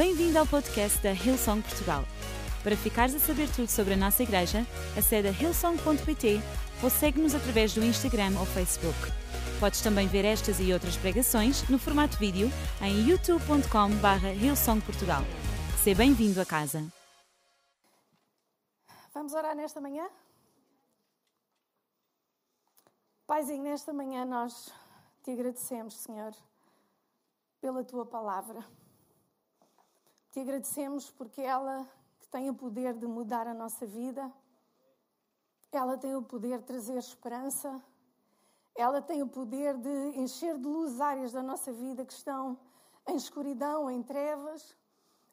Bem-vindo ao podcast da Hillsong Portugal. Para ficares a saber tudo sobre a nossa igreja, acede a hillsong.pt ou segue-nos através do Instagram ou Facebook. Podes também ver estas e outras pregações no formato vídeo em youtube.com.br hillsongportugal. Seja bem-vindo a casa. Vamos orar nesta manhã? Paizinho, nesta manhã nós te agradecemos, Senhor, pela tua palavra. Te agradecemos porque ela que tem o poder de mudar a nossa vida, ela tem o poder de trazer esperança, ela tem o poder de encher de luz áreas da nossa vida que estão em escuridão, em trevas.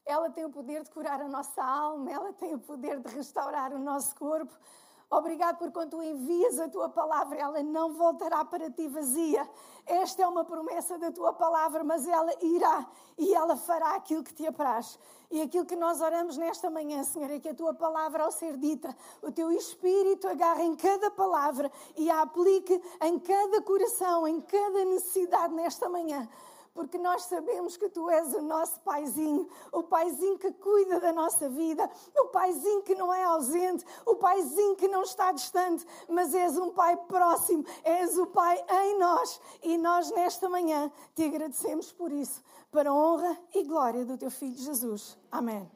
Ela tem o poder de curar a nossa alma, ela tem o poder de restaurar o nosso corpo. Obrigado por quando tu envias a tua palavra, ela não voltará para ti vazia. Esta é uma promessa da tua palavra, mas ela irá e ela fará aquilo que te apraz. E aquilo que nós oramos nesta manhã, Senhor, é que a tua palavra, ao ser dita, o teu espírito agarre em cada palavra e a aplique em cada coração, em cada necessidade nesta manhã porque nós sabemos que tu és o nosso paizinho, o paizinho que cuida da nossa vida, o paizinho que não é ausente, o paizinho que não está distante, mas és um pai próximo, és o pai em nós. E nós, nesta manhã, te agradecemos por isso, para a honra e glória do teu filho Jesus. Amém.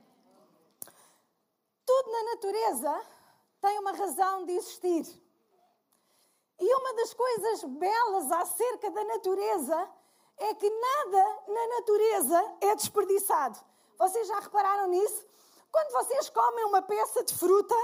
Tudo na natureza tem uma razão de existir. E uma das coisas belas acerca da natureza é que nada na natureza é desperdiçado. Vocês já repararam nisso? Quando vocês comem uma peça de fruta,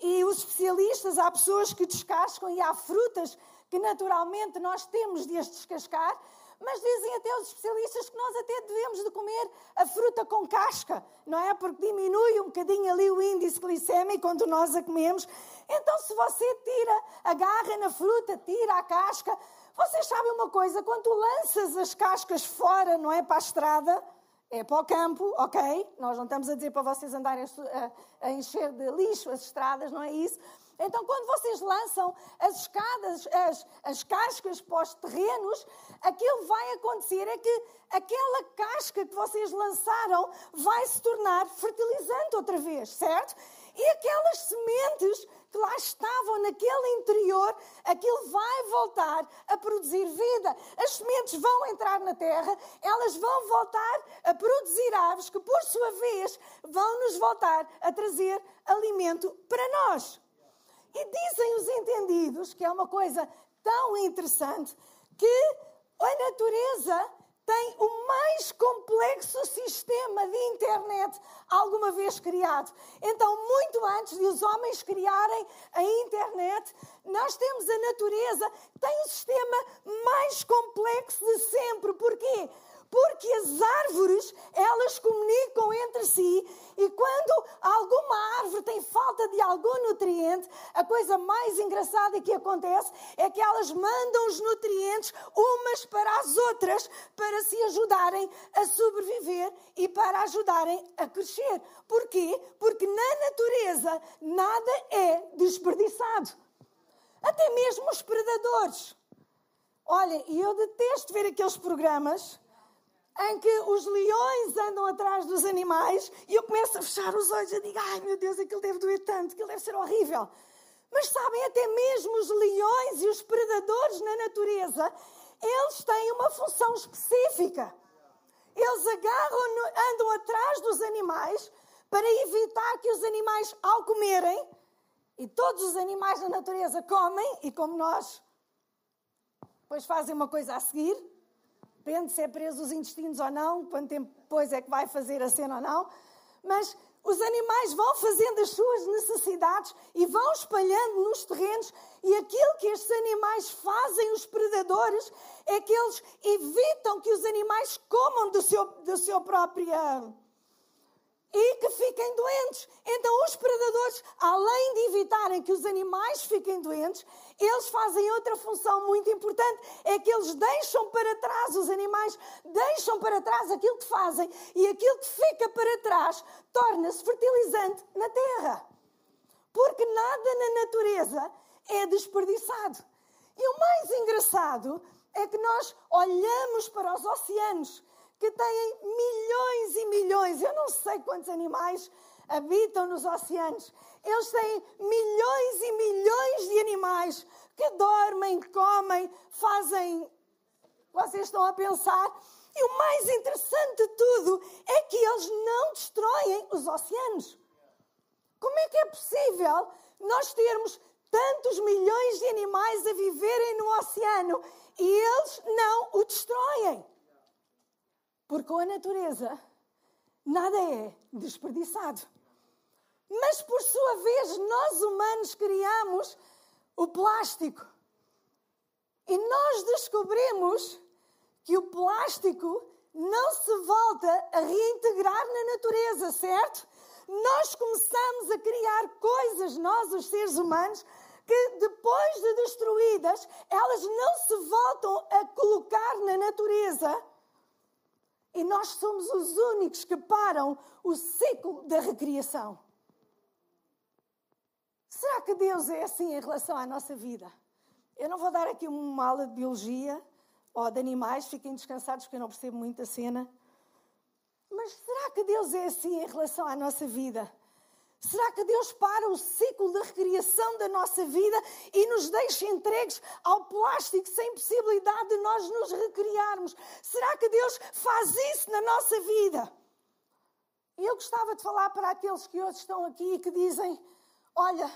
e os especialistas, há pessoas que descascam e há frutas que naturalmente nós temos de as descascar, mas dizem até os especialistas que nós até devemos de comer a fruta com casca, não é? Porque diminui um bocadinho ali o índice glicémico quando nós a comemos. Então, se você tira, agarra na fruta, tira a casca, vocês sabem uma coisa, quando lanças as cascas fora, não é para a estrada, é para o campo, ok? Nós não estamos a dizer para vocês andarem a, a encher de lixo as estradas, não é isso? Então, quando vocês lançam as escadas, as, as cascas para os terrenos, aquilo vai acontecer é que aquela casca que vocês lançaram vai se tornar fertilizante outra vez, certo? E aquelas sementes que lá estavam naquele interior, aquilo vai voltar a produzir vida. As sementes vão entrar na terra, elas vão voltar a produzir aves que, por sua vez, vão nos voltar a trazer alimento para nós. E dizem os entendidos, que é uma coisa tão interessante, que a natureza tem o mais complexo sistema de internet alguma vez criado. Então, muito antes de os homens criarem a internet, nós temos a natureza, tem o sistema mais complexo de sempre. Porquê? Porque as árvores, elas comunicam entre si e quando alguma árvore tem falta de algum nutriente, a coisa mais engraçada que acontece é que elas mandam os nutrientes umas para as outras para se ajudarem a sobreviver e para ajudarem a crescer. Porquê? Porque na natureza nada é desperdiçado. Até mesmo os predadores. Olha, e eu detesto ver aqueles programas em que os leões andam atrás dos animais e eu começo a fechar os olhos e digo: ai meu Deus, aquilo deve doer tanto, aquilo deve ser horrível. Mas sabem, até mesmo os leões e os predadores na natureza, eles têm uma função específica. Eles agarram, andam atrás dos animais para evitar que os animais, ao comerem, e todos os animais na natureza comem, e como nós, depois fazem uma coisa a seguir, depende se é preso os intestinos ou não, quanto tempo depois é que vai fazer a cena ou não, mas os animais vão fazendo as suas necessidades e vão espalhando nos terrenos, e aquilo que estes animais fazem, os predadores, é que eles evitam que os animais comam do seu, do seu próprio e que fiquem doentes. Então, os predadores, evitarem que os animais fiquem doentes, eles fazem outra função muito importante: é que eles deixam para trás, os animais deixam para trás aquilo que fazem e aquilo que fica para trás torna-se fertilizante na terra. Porque nada na natureza é desperdiçado. E o mais engraçado é que nós olhamos para os oceanos que têm milhões e milhões, Eu não sei quantos animais habitam nos oceanos. Eles têm milhões e milhões de animais que dormem, comem, fazem. Vocês estão a pensar? E o mais interessante de tudo é que eles não destroem os oceanos. Como é que é possível nós termos tantos milhões de animais a viverem no oceano e eles não o destroem? Porque com a natureza nada é desperdiçado. Mas por sua vez, nós humanos criamos o plástico. E nós descobrimos que o plástico não se volta a reintegrar na natureza, certo? Nós começamos a criar coisas, nós, os seres humanos, que depois de destruídas, elas não se voltam a colocar na natureza. E nós somos os únicos que param o ciclo da recriação. Será que Deus é assim em relação à nossa vida? Eu não vou dar aqui uma aula de biologia ou de animais, fiquem descansados porque eu não percebo muito a cena. Mas será que Deus é assim em relação à nossa vida? Será que Deus para o ciclo da recriação da nossa vida e nos deixa entregues ao plástico sem possibilidade de nós nos recriarmos? Será que Deus faz isso na nossa vida? Eu gostava de falar para aqueles que hoje estão aqui e que dizem: Olha,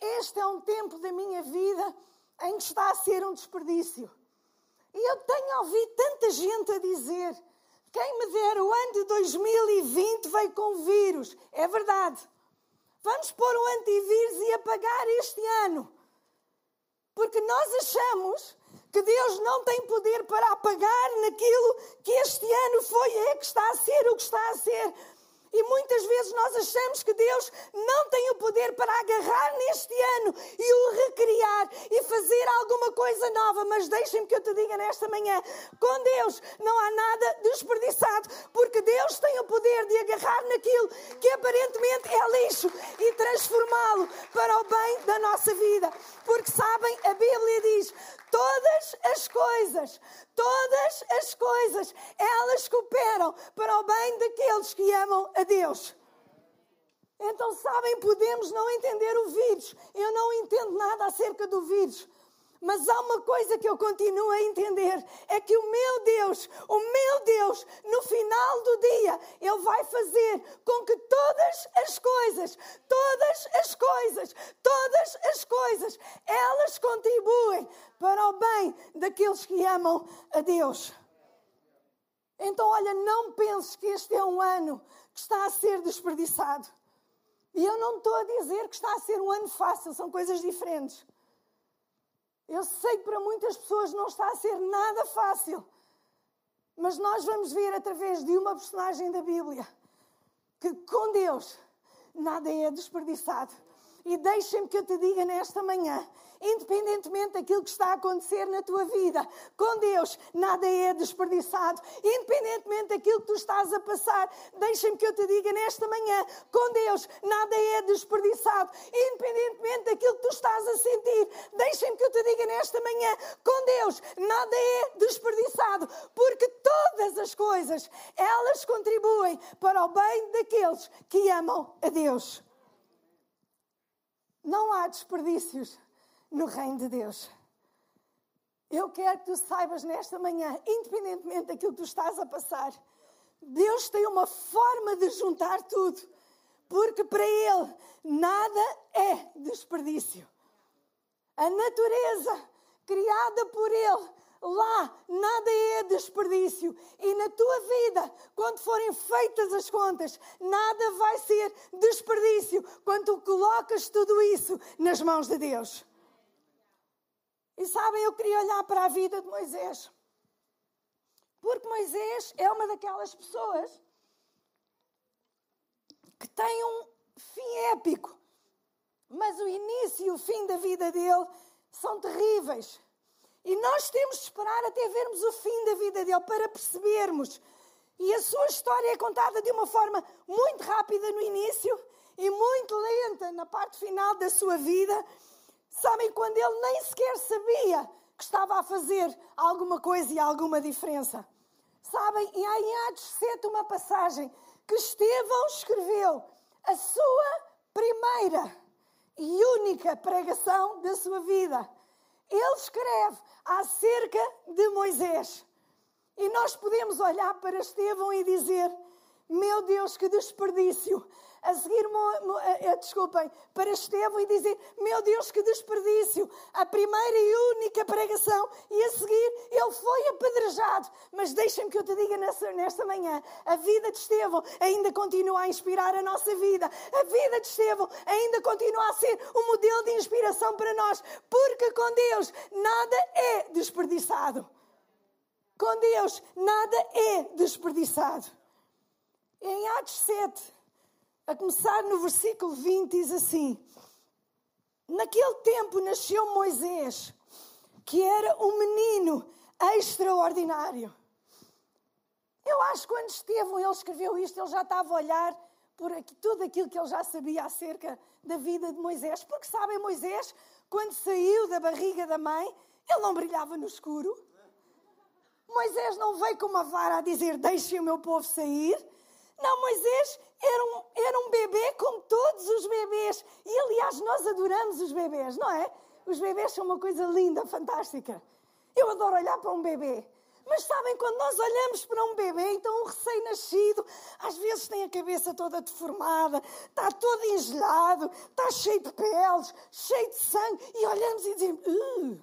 este é um tempo da minha vida em que está a ser um desperdício. E eu tenho ouvido tanta gente a dizer: quem me dera o ano de 2020 veio com vírus. É verdade. Vamos pôr o antivírus e apagar este ano. Porque nós achamos que Deus não tem poder para apagar naquilo que este ano foi, é que está a ser o que está a ser. E muitas vezes nós achamos que Deus não tem o poder para agarrar neste ano e o recriar e fazer alguma coisa nova. Mas deixem-me que eu te diga nesta manhã: com Deus não há nada desperdiçado, porque Deus tem o poder de agarrar naquilo que aparentemente é lixo e transformá-lo para o bem da nossa vida. Porque sabem, a Bíblia diz: todas as coisas, todas as coisas, elas cooperam para o bem daqueles que amam a Deus. Então, sabem, podemos não entender o vírus. Eu não entendo nada acerca do vírus. Mas há uma coisa que eu continuo a entender: é que o meu Deus, o meu Deus, no final do dia, Ele vai fazer com que todas as coisas, todas as coisas, todas as coisas, elas contribuem para o bem daqueles que amam a Deus. Então, olha, não penses que este é um ano que está a ser desperdiçado. E eu não estou a dizer que está a ser um ano fácil, são coisas diferentes. Eu sei que para muitas pessoas não está a ser nada fácil. Mas nós vamos ver através de uma personagem da Bíblia que com Deus nada é desperdiçado. E deixem-me que eu te diga nesta manhã independentemente daquilo que está a acontecer na tua vida, com Deus nada é desperdiçado, independentemente daquilo que tu estás a passar, deixem-me que eu te diga nesta manhã, com Deus nada é desperdiçado, independentemente daquilo que tu estás a sentir, deixem-me que eu te diga nesta manhã, com Deus nada é desperdiçado, porque todas as coisas, elas contribuem para o bem daqueles que amam a Deus. Não há desperdícios no reino de Deus. Eu quero que tu saibas nesta manhã, independentemente daquilo que tu estás a passar, Deus tem uma forma de juntar tudo, porque para Ele nada é desperdício. A natureza criada por Ele, lá nada é desperdício. E na tua vida, quando forem feitas as contas, nada vai ser desperdício quando tu colocas tudo isso nas mãos de Deus. E sabem, eu queria olhar para a vida de Moisés. Porque Moisés é uma daquelas pessoas que tem um fim épico. Mas o início e o fim da vida dele são terríveis. E nós temos de esperar até vermos o fim da vida dele para percebermos. E a sua história é contada de uma forma muito rápida no início e muito lenta na parte final da sua vida. Sabem, quando ele nem sequer sabia que estava a fazer alguma coisa e alguma diferença. Sabem, e há em Atos 7 uma passagem que Estevão escreveu a sua primeira e única pregação da sua vida. Ele escreve acerca de Moisés. E nós podemos olhar para Estevão e dizer: Meu Deus, que desperdício! A seguir, uh, desculpem, para Estevão e dizer: Meu Deus, que desperdício! A primeira e única pregação, e a seguir ele foi apedrejado. Mas deixem-me que eu te diga nesta, nesta manhã: a vida de Estevão ainda continua a inspirar a nossa vida. A vida de Estevão ainda continua a ser um modelo de inspiração para nós, porque com Deus nada é desperdiçado. Com Deus nada é desperdiçado. Em Atos 7, a começar no versículo 20, diz assim: Naquele tempo nasceu Moisés, que era um menino extraordinário. Eu acho que quando Estevão ele escreveu isto, ele já estava a olhar por aqui, tudo aquilo que ele já sabia acerca da vida de Moisés. Porque sabem, Moisés, quando saiu da barriga da mãe, ele não brilhava no escuro. Moisés não veio com uma vara a dizer: Deixem o meu povo sair. Não, Moisés era um, era um bebê como todos os bebês. E aliás, nós adoramos os bebês, não é? Os bebês são uma coisa linda, fantástica. Eu adoro olhar para um bebê. Mas sabem, quando nós olhamos para um bebê, então um recém-nascido, às vezes tem a cabeça toda deformada, está todo engelado, está cheio de peles, cheio de sangue, e olhamos e dizemos: uh,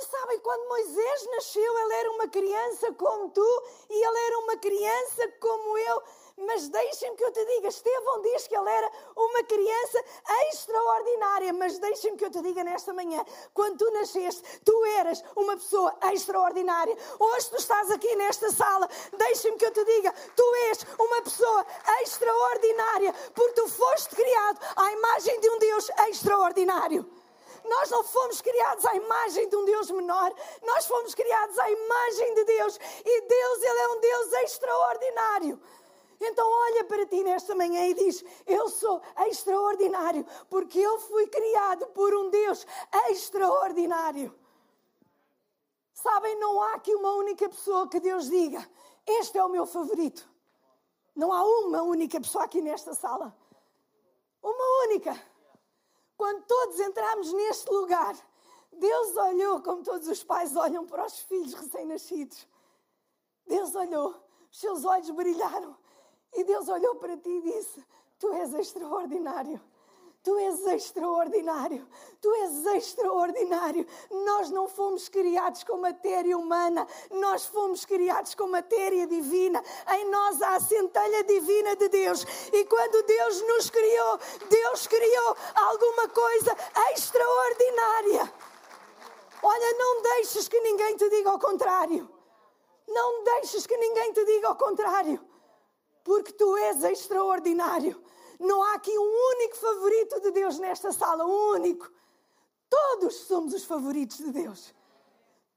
e sabem, quando Moisés nasceu, ele era uma criança como tu e ele era uma criança como eu. Mas deixem-me que eu te diga, Estevão diz que ele era uma criança extraordinária. Mas deixem-me que eu te diga nesta manhã, quando tu nasceste, tu eras uma pessoa extraordinária. Hoje tu estás aqui nesta sala, deixem-me que eu te diga, tu és uma pessoa extraordinária, porque tu foste criado à imagem de um Deus extraordinário. Nós não fomos criados à imagem de um Deus menor, nós fomos criados à imagem de Deus. E Deus, Ele é um Deus extraordinário. Então olha para ti nesta manhã e diz: Eu sou extraordinário, porque eu fui criado por um Deus extraordinário. Sabem, não há aqui uma única pessoa que Deus diga: Este é o meu favorito. Não há uma única pessoa aqui nesta sala. Uma única. Quando todos entramos neste lugar, Deus olhou como todos os pais olham para os filhos recém-nascidos. Deus olhou, os seus olhos brilharam e Deus olhou para ti e disse: Tu és extraordinário. Tu és extraordinário. Tu és extraordinário. Nós não fomos criados com matéria humana, nós fomos criados com matéria divina. Em nós há a centelha divina de Deus. E quando Deus nos criou, Deus criou alguma coisa extraordinária. Olha, não deixes que ninguém te diga o contrário. Não deixes que ninguém te diga o contrário. Porque tu és extraordinário. Não há aqui um único favorito de Deus nesta sala, um único. Todos somos os favoritos de Deus.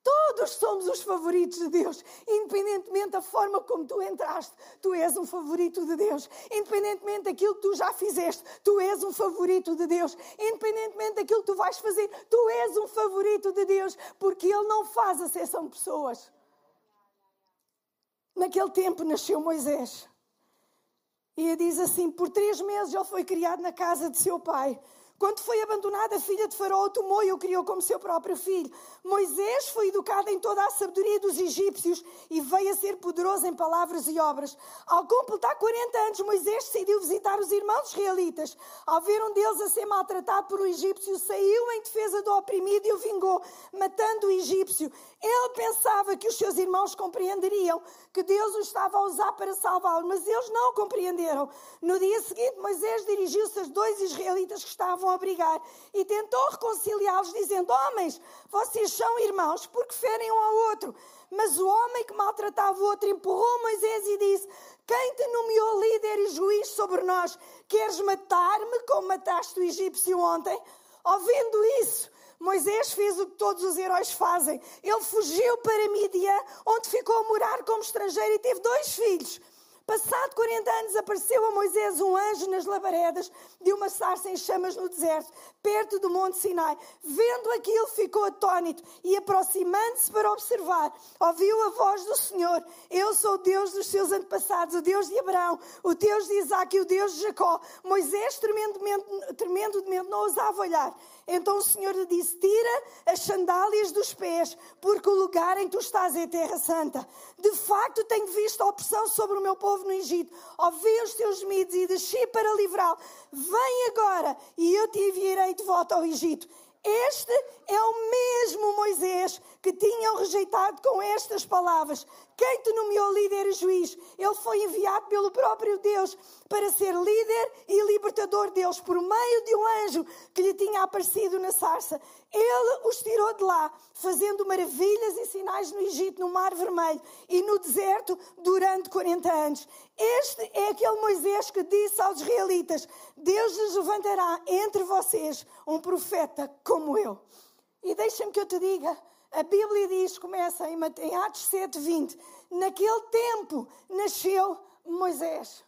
Todos somos os favoritos de Deus, independentemente da forma como tu entraste, tu és um favorito de Deus. Independentemente daquilo que tu já fizeste, tu és um favorito de Deus. Independentemente daquilo que tu vais fazer, tu és um favorito de Deus, porque Ele não faz acessão de pessoas. Naquele tempo nasceu Moisés. E diz assim: por três meses ele foi criado na casa de seu pai. Quando foi abandonada, a filha de Faraó tomou e o criou como seu próprio filho. Moisés foi educado em toda a sabedoria dos egípcios e veio a ser poderoso em palavras e obras. Ao completar 40 anos, Moisés decidiu visitar os irmãos israelitas. Ao ver um deles a ser maltratado por um egípcio, saiu em defesa do oprimido e o vingou, matando o egípcio. Ele pensava que os seus irmãos compreenderiam que Deus o estava a usar para salvá-lo, mas eles não compreenderam. No dia seguinte, Moisés dirigiu-se aos dois israelitas que estavam brigar e tentou reconciliá-los, dizendo: Homens, vocês são irmãos porque ferem um ao outro. Mas o homem que maltratava o outro empurrou Moisés e disse: Quem te nomeou líder e juiz sobre nós? Queres matar-me como mataste o egípcio ontem? Ouvindo isso, Moisés fez o que todos os heróis fazem. Ele fugiu para Midian, onde ficou a morar como estrangeiro e teve dois filhos. Passado 40 anos, apareceu a Moisés um anjo nas labaredas de uma sarça em chamas no deserto, perto do Monte Sinai. Vendo aquilo, ficou atónito e, aproximando-se para observar, ouviu a voz do Senhor: Eu sou o Deus dos seus antepassados, o Deus de Abraão, o Deus de Isaac e o Deus de Jacó. Moisés, tremendamente, tremendamente não ousava olhar. Então o Senhor lhe disse: Tira as sandálias dos pés, porque o lugar em que tu estás é terra santa. De facto, tenho visto a opressão sobre o meu povo no Egito. Ouvi os teus gemidos e desci para livrá-lo. Vem agora e eu te enviarei de volta ao Egito. Este é o mesmo Moisés que tinham rejeitado com estas palavras: Quem te nomeou líder e juiz? Ele foi enviado pelo próprio Deus para ser líder e libertador deles por meio de um anjo que lhe tinha aparecido na sarça. Ele os tirou de lá, fazendo maravilhas e sinais no Egito, no Mar Vermelho e no deserto durante 40 anos. Este é aquele Moisés que disse aos israelitas: Deus lhes levantará entre vocês um profeta como eu. E deixa-me que eu te diga, a Bíblia diz, começa em, Atos 7, 20, naquele tempo nasceu Moisés.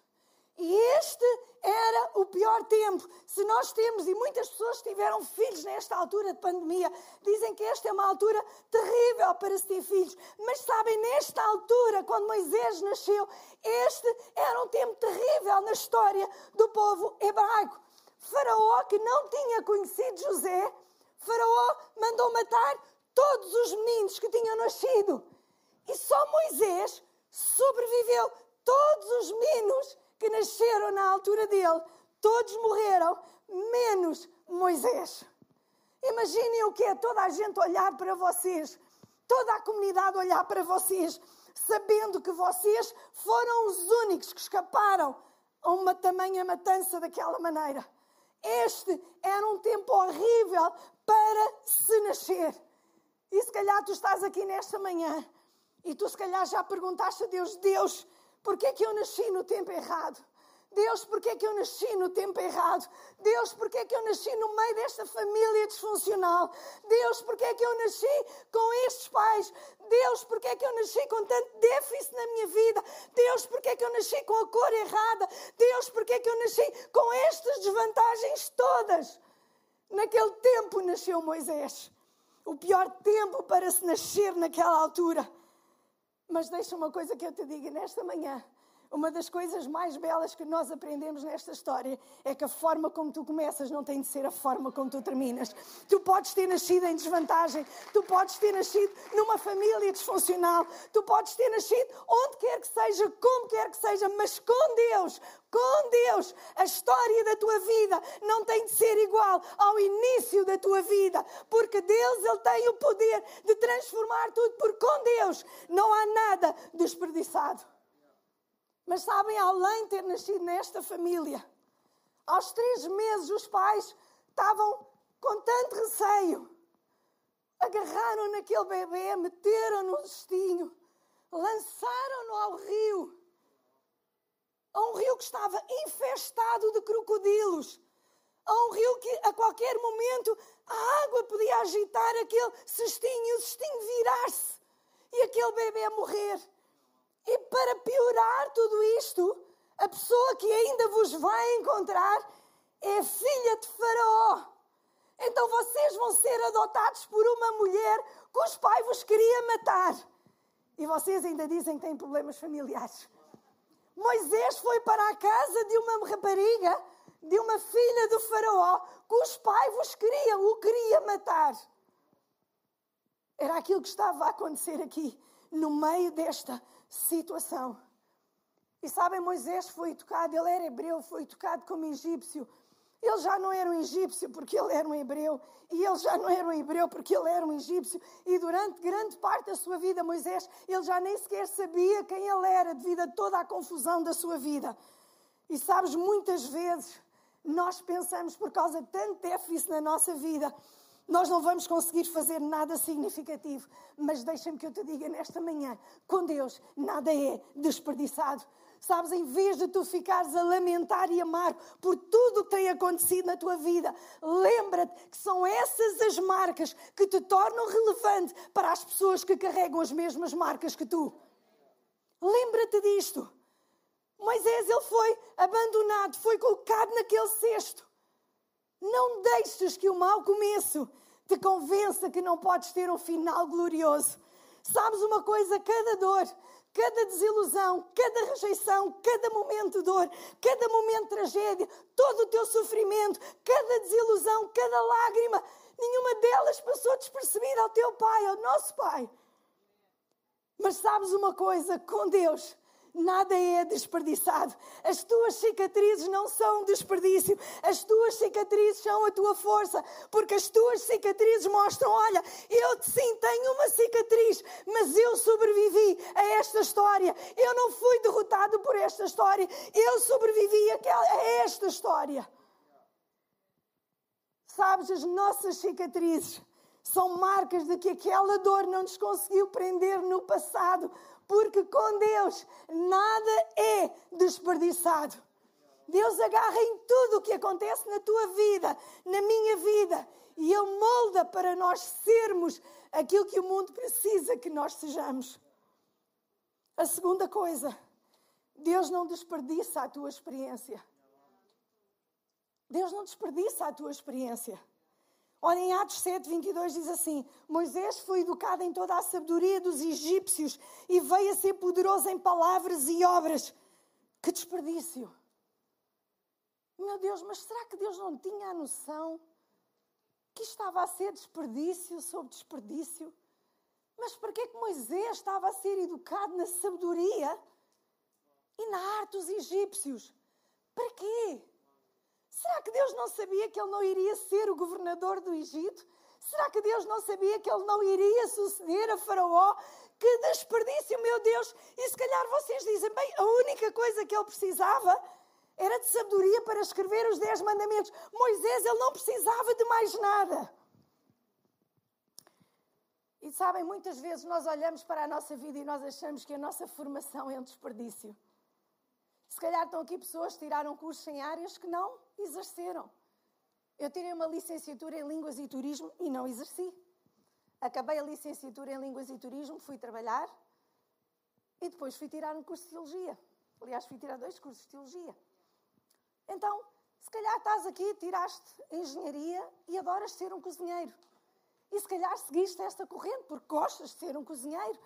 E este era o pior tempo. Se nós temos, e muitas pessoas tiveram filhos nesta altura de pandemia, dizem que esta é uma altura terrível para se ter filhos. Mas sabem, nesta altura, quando Moisés nasceu, este era um tempo terrível na história do povo hebraico. Faraó, que não tinha conhecido José, Faraó mandou matar todos os meninos que tinham nascido. E só Moisés sobreviveu. Todos os meninos que nasceram na altura dele, todos morreram, menos Moisés. Imaginem o que é toda a gente olhar para vocês, toda a comunidade olhar para vocês, sabendo que vocês foram os únicos que escaparam a uma tamanha matança daquela maneira. Este era um tempo horrível para se nascer. E se calhar tu estás aqui nesta manhã e tu se calhar já perguntaste a Deus, Deus, porquê é que eu nasci no tempo errado? Deus, porquê é que eu nasci no tempo errado? Deus, porquê é que eu nasci no meio desta família disfuncional? Deus, porquê é que eu nasci com estes pais? Deus, porquê é que eu nasci com tanto déficit na minha vida? Deus, porquê é que eu nasci com a cor errada? Deus, porquê é que eu nasci com estas desvantagens todas? Naquele tempo nasceu Moisés. O pior tempo para se nascer naquela altura. Mas deixa uma coisa que eu te diga nesta manhã. Uma das coisas mais belas que nós aprendemos nesta história é que a forma como tu começas não tem de ser a forma como tu terminas. Tu podes ter nascido em desvantagem, tu podes ter nascido numa família disfuncional, tu podes ter nascido onde quer que seja, como quer que seja, mas com Deus, com Deus, a história da tua vida não tem de ser igual ao início da tua vida, porque Deus ele tem o poder de transformar tudo, porque com Deus não há nada desperdiçado. Mas sabem, além de ter nascido nesta família, aos três meses os pais estavam com tanto receio. Agarraram naquele bebê, meteram no cestinho, lançaram-no ao rio. A um rio que estava infestado de crocodilos. A um rio que a qualquer momento a água podia agitar aquele cestinho e o cestinho virar-se e aquele bebê morrer. E para piorar tudo isto, a pessoa que ainda vos vai encontrar é filha de Faraó. Então vocês vão ser adotados por uma mulher cujo pai vos queria matar. E vocês ainda dizem que têm problemas familiares. Moisés foi para a casa de uma rapariga, de uma filha do Faraó, cujo pai vos queria, o queria matar. Era aquilo que estava a acontecer aqui, no meio desta situação. E sabem, Moisés foi educado, ele era hebreu, foi educado como egípcio. Ele já não era um egípcio porque ele era um hebreu, e ele já não era um hebreu porque ele era um egípcio. E durante grande parte da sua vida, Moisés, ele já nem sequer sabia quem ele era, devido a toda a confusão da sua vida. E sabes, muitas vezes nós pensamos, por causa de tanto déficit na nossa vida, nós não vamos conseguir fazer nada significativo, mas deixa-me que eu te diga nesta manhã: com Deus nada é desperdiçado. Sabes, em vez de tu ficares a lamentar e amar por tudo o que tem acontecido na tua vida, lembra-te que são essas as marcas que te tornam relevante para as pessoas que carregam as mesmas marcas que tu. Lembra-te disto. Moisés, ele foi abandonado, foi colocado naquele cesto. Não deixes que o mau começo te convença que não podes ter um final glorioso. Sabes uma coisa, cada dor, cada desilusão, cada rejeição, cada momento de dor, cada momento de tragédia, todo o teu sofrimento, cada desilusão, cada lágrima, nenhuma delas passou despercebida ao teu Pai, ao nosso Pai. Mas sabes uma coisa, com Deus, nada é desperdiçado. As tuas cicatrizes não são desperdício. As tuas cicatrizes são a tua força, porque as tuas cicatrizes mostram: olha, eu sim tenho uma cicatriz, mas eu sobrevivi a esta história. Eu não fui derrotado por esta história, eu sobrevivi a esta história. Sabes, as nossas cicatrizes são marcas de que aquela dor não nos conseguiu prender no passado, porque com Deus nada é desperdiçado. Deus agarra em tudo o que acontece na tua vida, na minha vida, e Ele molda para nós sermos aquilo que o mundo precisa que nós sejamos. A segunda coisa, Deus não desperdiça a tua experiência. Deus não desperdiça a tua experiência. Olha, em Atos 7, 22 diz assim: Moisés foi educado em toda a sabedoria dos egípcios e veio a ser poderoso em palavras e obras. Que desperdício! Meu Deus, mas será que Deus não tinha a noção que estava a ser desperdício sobre desperdício? Mas para que é que Moisés estava a ser educado na sabedoria e na arte dos egípcios? Para quê? Será que Deus não sabia que ele não iria ser o governador do Egito? Será que Deus não sabia que ele não iria suceder a Faraó? Que desperdício, meu Deus! E se calhar vocês dizem, bem, a única coisa que ele precisava era de sabedoria para escrever os Dez Mandamentos. Moisés, ele não precisava de mais nada. E sabem, muitas vezes nós olhamos para a nossa vida e nós achamos que a nossa formação é um desperdício. Se calhar estão aqui pessoas que tiraram cursos em áreas que não exerceram. Eu tirei uma licenciatura em Línguas e Turismo e não exerci. Acabei a licenciatura em Línguas e Turismo, fui trabalhar e depois fui tirar um curso de Teologia. Aliás, fui tirar dois cursos de Teologia. Então, se calhar estás aqui, tiraste Engenharia e adoras ser um cozinheiro. E se calhar seguiste esta corrente porque gostas de ser um cozinheiro.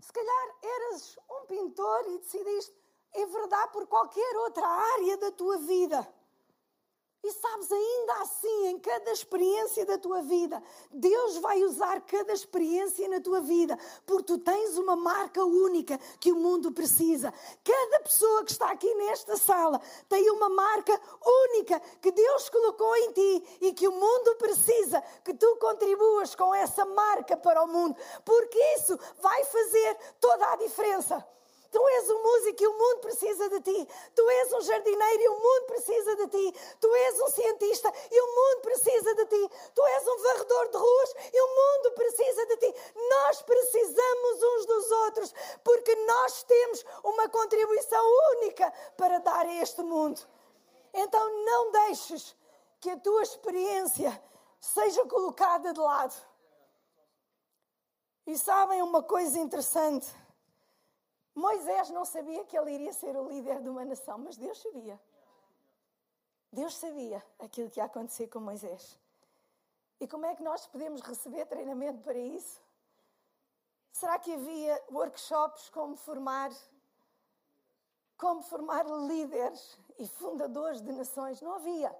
Se calhar eras um pintor e decidiste enverdar por qualquer outra área da tua vida. E sabes, ainda assim, em cada experiência da tua vida, Deus vai usar cada experiência na tua vida, porque tu tens uma marca única que o mundo precisa. Cada pessoa que está aqui nesta sala tem uma marca única que Deus colocou em ti e que o mundo precisa que tu contribuas com essa marca para o mundo, porque isso vai fazer toda a diferença. Tu és um músico e o mundo precisa de ti. Tu és um jardineiro e o mundo precisa de ti. Tu és um cientista e o mundo precisa de ti. Tu és um varredor de ruas e o mundo precisa de ti. Nós precisamos uns dos outros porque nós temos uma contribuição única para dar a este mundo. Então não deixes que a tua experiência seja colocada de lado. E sabem uma coisa interessante? Moisés não sabia que ele iria ser o líder de uma nação, mas Deus sabia. Deus sabia aquilo que ia acontecer com Moisés. E como é que nós podemos receber treinamento para isso? Será que havia workshops como formar como formar líderes e fundadores de nações? Não havia.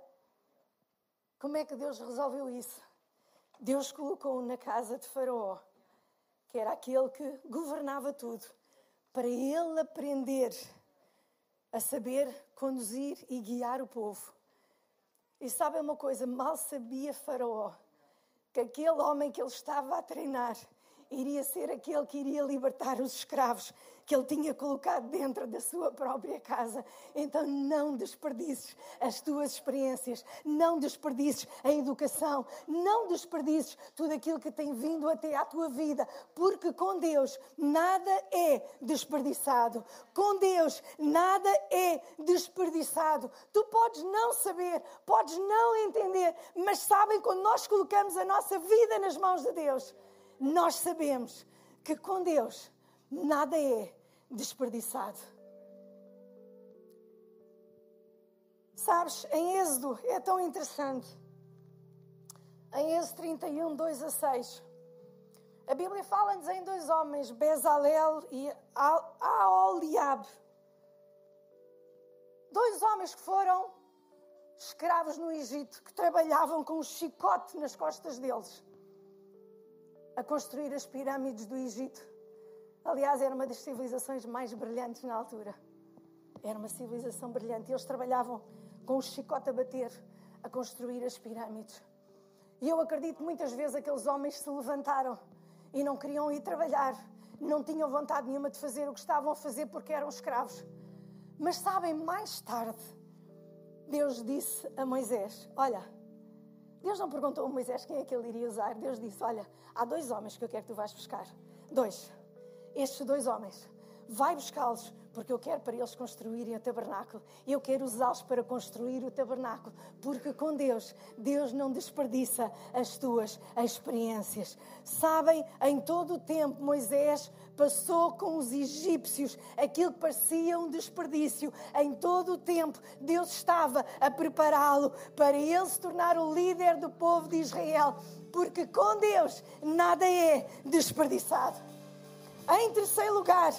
Como é que Deus resolveu isso? Deus colocou-o na casa de Faraó, que era aquele que governava tudo para ele aprender a saber conduzir e guiar o povo. E sabe uma coisa? Mal sabia Faraó que aquele homem que ele estava a treinar iria ser aquele que iria libertar os escravos que ele tinha colocado dentro da sua própria casa. Então não desperdices as tuas experiências, não desperdices a educação, não desperdices tudo aquilo que tem vindo até à tua vida, porque com Deus nada é desperdiçado. Com Deus nada é desperdiçado. Tu podes não saber, podes não entender, mas sabem quando nós colocamos a nossa vida nas mãos de Deus, nós sabemos que com Deus nada é desperdiçado. Sabes, em Êxodo é tão interessante. Em Êxodo 31, 2 a 6. A Bíblia fala-nos em dois homens, Bezalel e Aoliab. Dois homens que foram escravos no Egito, que trabalhavam com um chicote nas costas deles, a construir as pirâmides do Egito. Aliás, era uma das civilizações mais brilhantes na altura. Era uma civilização brilhante. Eles trabalhavam com o chicote a bater, a construir as pirâmides. E eu acredito muitas vezes aqueles homens se levantaram e não queriam ir trabalhar, não tinham vontade nenhuma de fazer o que estavam a fazer porque eram escravos. Mas sabem, mais tarde, Deus disse a Moisés: Olha, Deus não perguntou a Moisés quem é que ele iria usar. Deus disse: Olha, há dois homens que eu quero que tu vais buscar. Dois. Estes dois homens. Vai buscá-los porque eu quero para eles construírem o tabernáculo. Eu quero usá-los para construir o tabernáculo, porque com Deus, Deus não desperdiça as tuas experiências. Sabem, em todo o tempo, Moisés passou com os egípcios aquilo que parecia um desperdício. Em todo o tempo, Deus estava a prepará-lo para ele se tornar o líder do povo de Israel, porque com Deus nada é desperdiçado. Em terceiro lugar,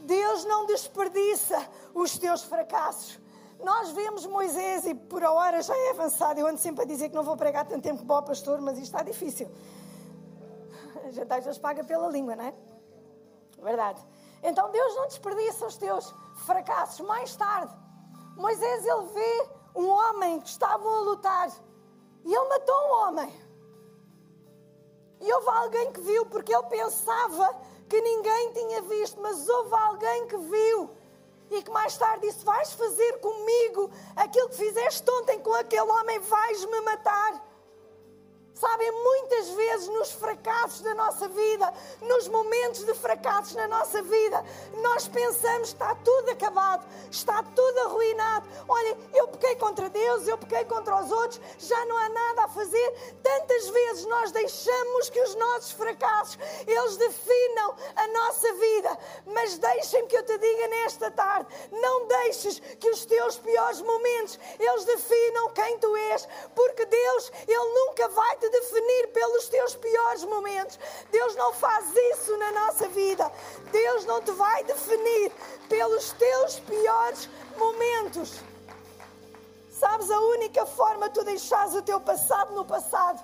Deus não desperdiça os teus fracassos. Nós vemos Moisés, e por a hora já é avançado, eu ando sempre a dizer que não vou pregar tanto tempo para o pastor, mas isto está difícil. A gente às vezes paga pela língua, não é? Verdade. Então Deus não desperdiça os teus fracassos. Mais tarde, Moisés ele vê um homem que estavam a lutar e ele matou um homem. E houve alguém que viu, porque ele pensava que ninguém tinha visto, mas houve alguém que viu e que mais tarde disse: Vais fazer comigo aquilo que fizeste ontem com aquele homem, vais-me matar. Sabem, muitas vezes nos fracassos da nossa vida, nos momentos de fracassos na nossa vida, nós pensamos está tudo acabado, está tudo arruinado. Olha, eu pequei contra Deus, eu pequei contra os outros, já não há nada a fazer. Tantas vezes nós deixamos que os nossos fracassos, eles definam a nossa vida. Mas deixem-me que eu te diga nesta tarde, não deixes que os teus piores momentos, eles definam quem tu és, porque Deus, Ele nunca vai te definir pelos teus piores momentos. Deus não faz isso na nossa vida. Deus não te vai definir pelos teus piores momentos. Sabes, a única forma de tu deixares o teu passado no passado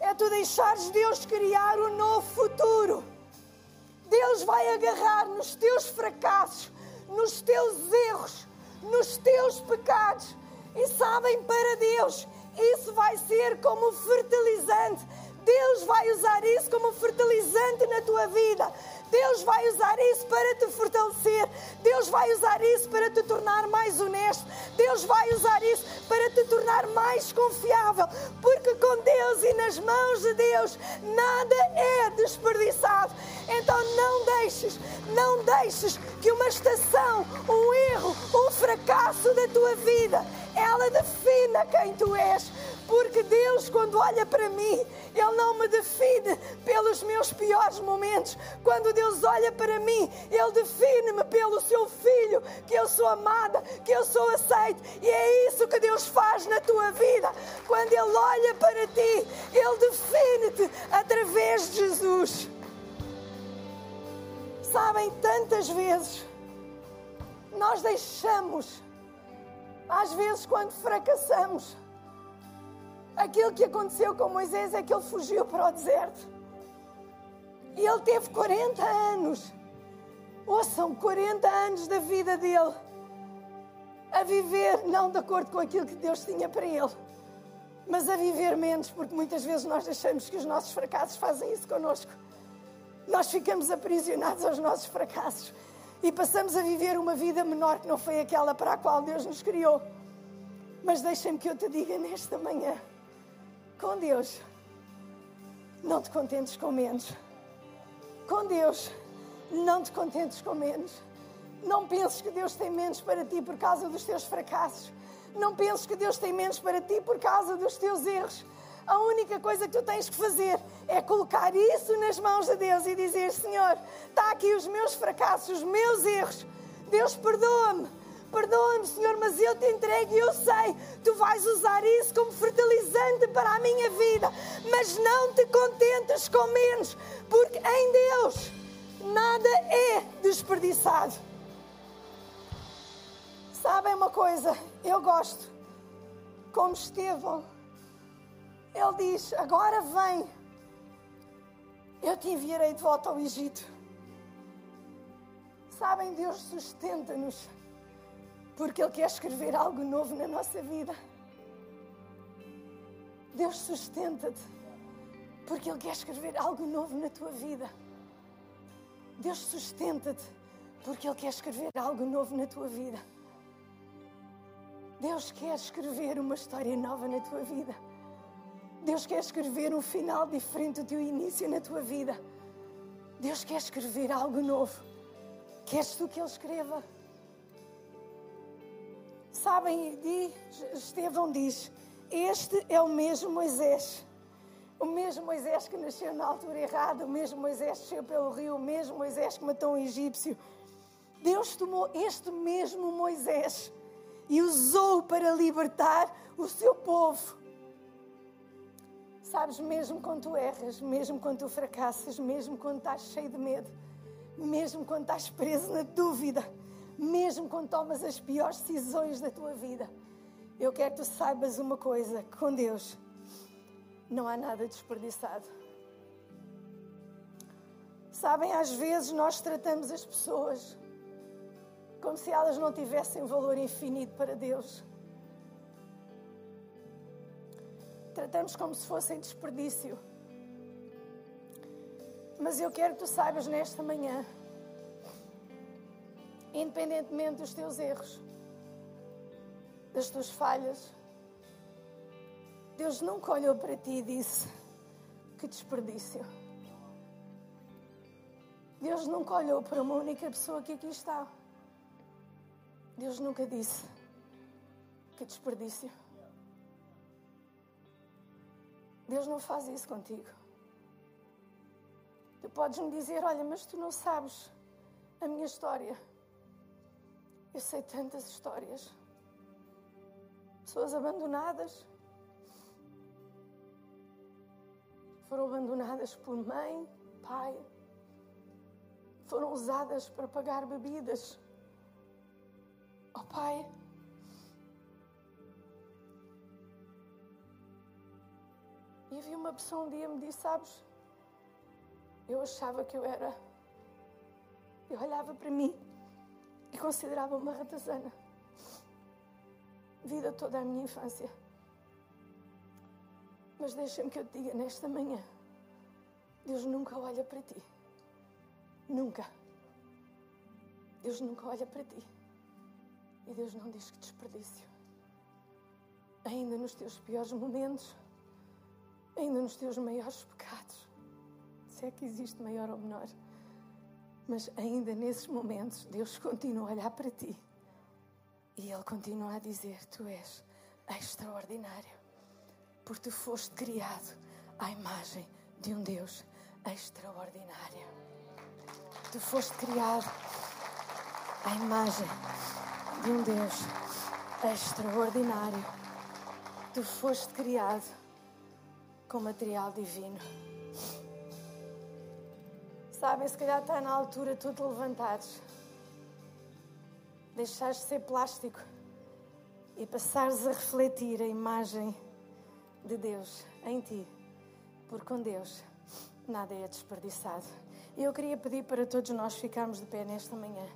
é tu deixares Deus criar um novo futuro. Deus vai agarrar nos teus fracassos, nos teus erros, nos teus pecados. E sabem, para Deus, isso vai ser como fertilizante. Deus vai usar isso como fertilizante na tua vida. Deus vai usar isso para te fortalecer. Deus vai usar isso para te tornar mais honesto. Deus vai usar isso para te tornar mais confiável. Porque com Deus e nas mãos de Deus nada é desperdiçado. Então não deixes, não deixes que uma estação, um erro, um fracasso da tua vida, ela defina quem tu és. Porque Deus, quando olha para mim, Ele não me define pelos meus piores momentos. Quando Deus olha para mim, Ele define-me pelo seu filho, que eu sou amada, que eu sou aceite. E é isso que Deus faz na tua vida. Quando Ele olha para ti, Ele define-te através de Jesus. Sabem, tantas vezes nós deixamos, às vezes quando fracassamos, Aquilo que aconteceu com Moisés é que ele fugiu para o deserto. E ele teve 40 anos. Ouçam, 40 anos da vida dele a viver não de acordo com aquilo que Deus tinha para ele, mas a viver menos, porque muitas vezes nós achamos que os nossos fracassos fazem isso connosco. Nós ficamos aprisionados aos nossos fracassos e passamos a viver uma vida menor que não foi aquela para a qual Deus nos criou. Mas deixem-me que eu te diga nesta manhã com Deus, não te contentes com menos. Com Deus, não te contentes com menos. Não penses que Deus tem menos para ti por causa dos teus fracassos. Não penses que Deus tem menos para ti por causa dos teus erros. A única coisa que tu tens que fazer é colocar isso nas mãos de Deus e dizer: Senhor, está aqui os meus fracassos, os meus erros. Deus perdoa-me perdoa-me, Senhor, mas eu te entrego e eu sei, tu vais usar isso como fertilizante para a minha vida. Mas não te contentes com menos, porque em Deus nada é desperdiçado. Sabem uma coisa? Eu gosto, como Estevão, ele diz: Agora vem, eu te enviarei de volta ao Egito. Sabem, Deus sustenta-nos porque Ele quer escrever algo novo na nossa vida. Deus sustenta-te porque Ele quer escrever algo novo na tua vida. Deus sustenta-te porque Ele quer escrever algo novo na tua vida. Deus quer escrever uma história nova na tua vida. Deus quer escrever um final diferente do teu início na tua vida. Deus quer escrever algo novo. Queres tu que ele escreva? Sabem, Estevão diz: Este é o mesmo Moisés. O mesmo Moisés que nasceu na altura errada, o mesmo Moisés que desceu pelo rio, o mesmo Moisés que matou um egípcio. Deus tomou este mesmo Moisés e usou para libertar o seu povo. Sabes, mesmo quando tu erras, mesmo quando tu fracassas, mesmo quando estás cheio de medo, mesmo quando estás preso na dúvida, mesmo quando tomas as piores decisões da tua vida, eu quero que tu saibas uma coisa: com Deus não há nada desperdiçado. Sabem, às vezes nós tratamos as pessoas como se elas não tivessem valor infinito para Deus. Tratamos como se fossem desperdício. Mas eu quero que tu saibas nesta manhã, independentemente dos teus erros, das tuas falhas, Deus nunca olhou para ti e disse: Que desperdício. Deus nunca olhou para uma única pessoa que aqui está. Deus nunca disse: Que desperdício. Deus não faz isso contigo. Tu podes me dizer: Olha, mas tu não sabes a minha história. Eu sei tantas histórias. Pessoas abandonadas. Foram abandonadas por mãe, pai. Foram usadas para pagar bebidas. Oh, pai. E havia uma pessoa um dia me disse: Sabes, eu achava que eu era. Eu olhava para mim e considerava uma ratazana. Vida toda a minha infância. Mas deixa-me que eu te diga nesta manhã: Deus nunca olha para ti. Nunca. Deus nunca olha para ti. E Deus não diz que desperdício. Ainda nos teus piores momentos, ainda nos teus maiores pecados, se é que existe maior ou menor. Mas ainda nesses momentos, Deus continua a olhar para ti e Ele continua a dizer: Tu és extraordinário, porque tu foste criado à imagem de um Deus extraordinário. Tu foste criado à imagem de um Deus extraordinário. Tu foste criado com material divino. Sabem, se calhar está na altura tu te levantares, deixares de ser plástico e passares a refletir a imagem de Deus em ti, porque com Deus nada é desperdiçado. Eu queria pedir para todos nós ficarmos de pé nesta manhã.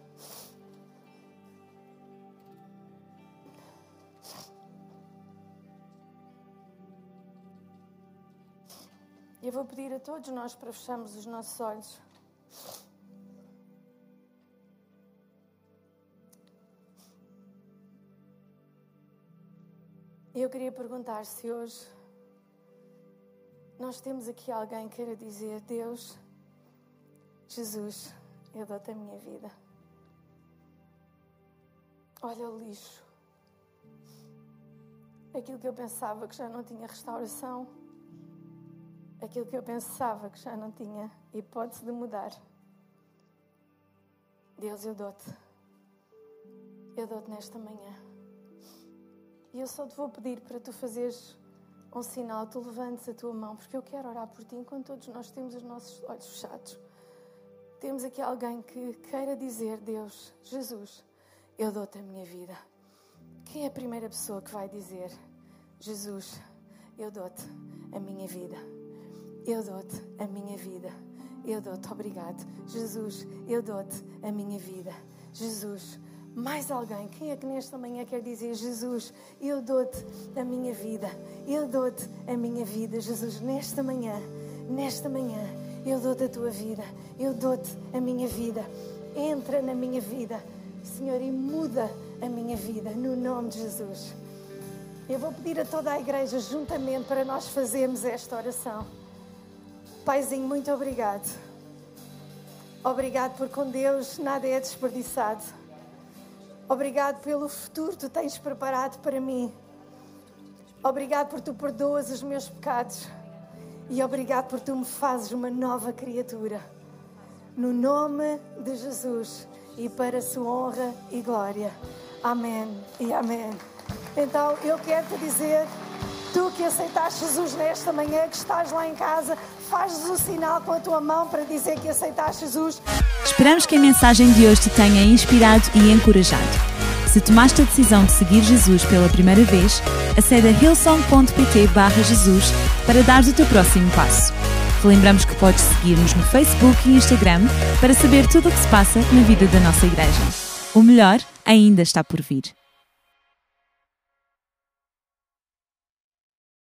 Eu vou pedir a todos nós para fecharmos os nossos olhos. Eu queria perguntar se hoje nós temos aqui alguém que queira dizer: Deus, Jesus, eu dou-te a minha vida. Olha o lixo. Aquilo que eu pensava que já não tinha restauração, aquilo que eu pensava que já não tinha hipótese de mudar. Deus, eu dou-te. eu dou-te nesta manhã. E eu só te vou pedir para tu fazeres um sinal, tu levantes a tua mão, porque eu quero orar por ti enquanto todos nós temos os nossos olhos fechados. Temos aqui alguém que queira dizer: Deus, Jesus, eu dou-te a minha vida. Quem é a primeira pessoa que vai dizer: Jesus, eu dou-te a minha vida? Eu dou-te a minha vida. Eu dou-te, obrigado. Jesus, eu dou-te a minha vida. Jesus, mais alguém? Quem é que nesta manhã quer dizer: Jesus, eu dou-te a minha vida, eu dou-te a minha vida, Jesus, nesta manhã, nesta manhã, eu dou-te a tua vida, eu dou-te a minha vida, entra na minha vida, Senhor, e muda a minha vida, no nome de Jesus. Eu vou pedir a toda a igreja, juntamente, para nós fazermos esta oração. Paizinho, muito obrigado. Obrigado por com Deus nada é desperdiçado. Obrigado pelo futuro que tu tens preparado para mim. Obrigado por tu perdoas os meus pecados. E obrigado por tu me fazes uma nova criatura. No nome de Jesus e para a sua honra e glória. Amém e amém. Então eu quero te dizer, tu que aceitaste Jesus nesta manhã, que estás lá em casa, fazes o sinal com a tua mão para dizer que aceitaste Jesus. Esperamos que a mensagem de hoje te tenha inspirado e encorajado. Se tomaste a decisão de seguir Jesus pela primeira vez, acede a hillsong.pt Jesus para dar o teu próximo passo. Relembramos que podes seguir-nos no Facebook e Instagram para saber tudo o que se passa na vida da nossa igreja. O melhor ainda está por vir.